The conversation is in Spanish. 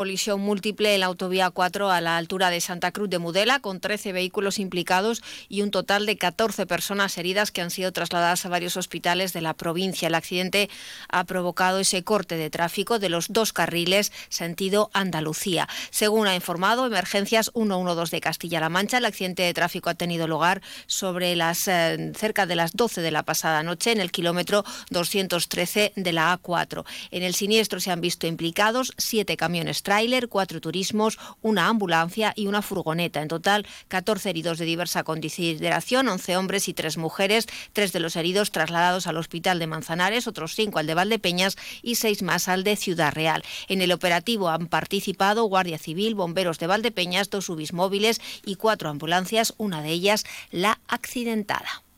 Colisión múltiple en la autovía 4 a la altura de Santa Cruz de Mudela, con 13 vehículos implicados y un total de 14 personas heridas que han sido trasladadas a varios hospitales de la provincia. El accidente ha provocado ese corte de tráfico de los dos carriles sentido Andalucía. Según ha informado Emergencias 112 de Castilla-La Mancha, el accidente de tráfico ha tenido lugar sobre las eh, cerca de las 12 de la pasada noche en el kilómetro 213 de la A4. En el siniestro se han visto implicados siete camiones tráiler, cuatro turismos, una ambulancia y una furgoneta. En total, 14 heridos de diversa consideración, 11 hombres y 3 mujeres, tres de los heridos trasladados al hospital de Manzanares, otros cinco al de Valdepeñas y seis más al de Ciudad Real. En el operativo han participado Guardia Civil, bomberos de Valdepeñas, dos ubis móviles y cuatro ambulancias, una de ellas la accidentada.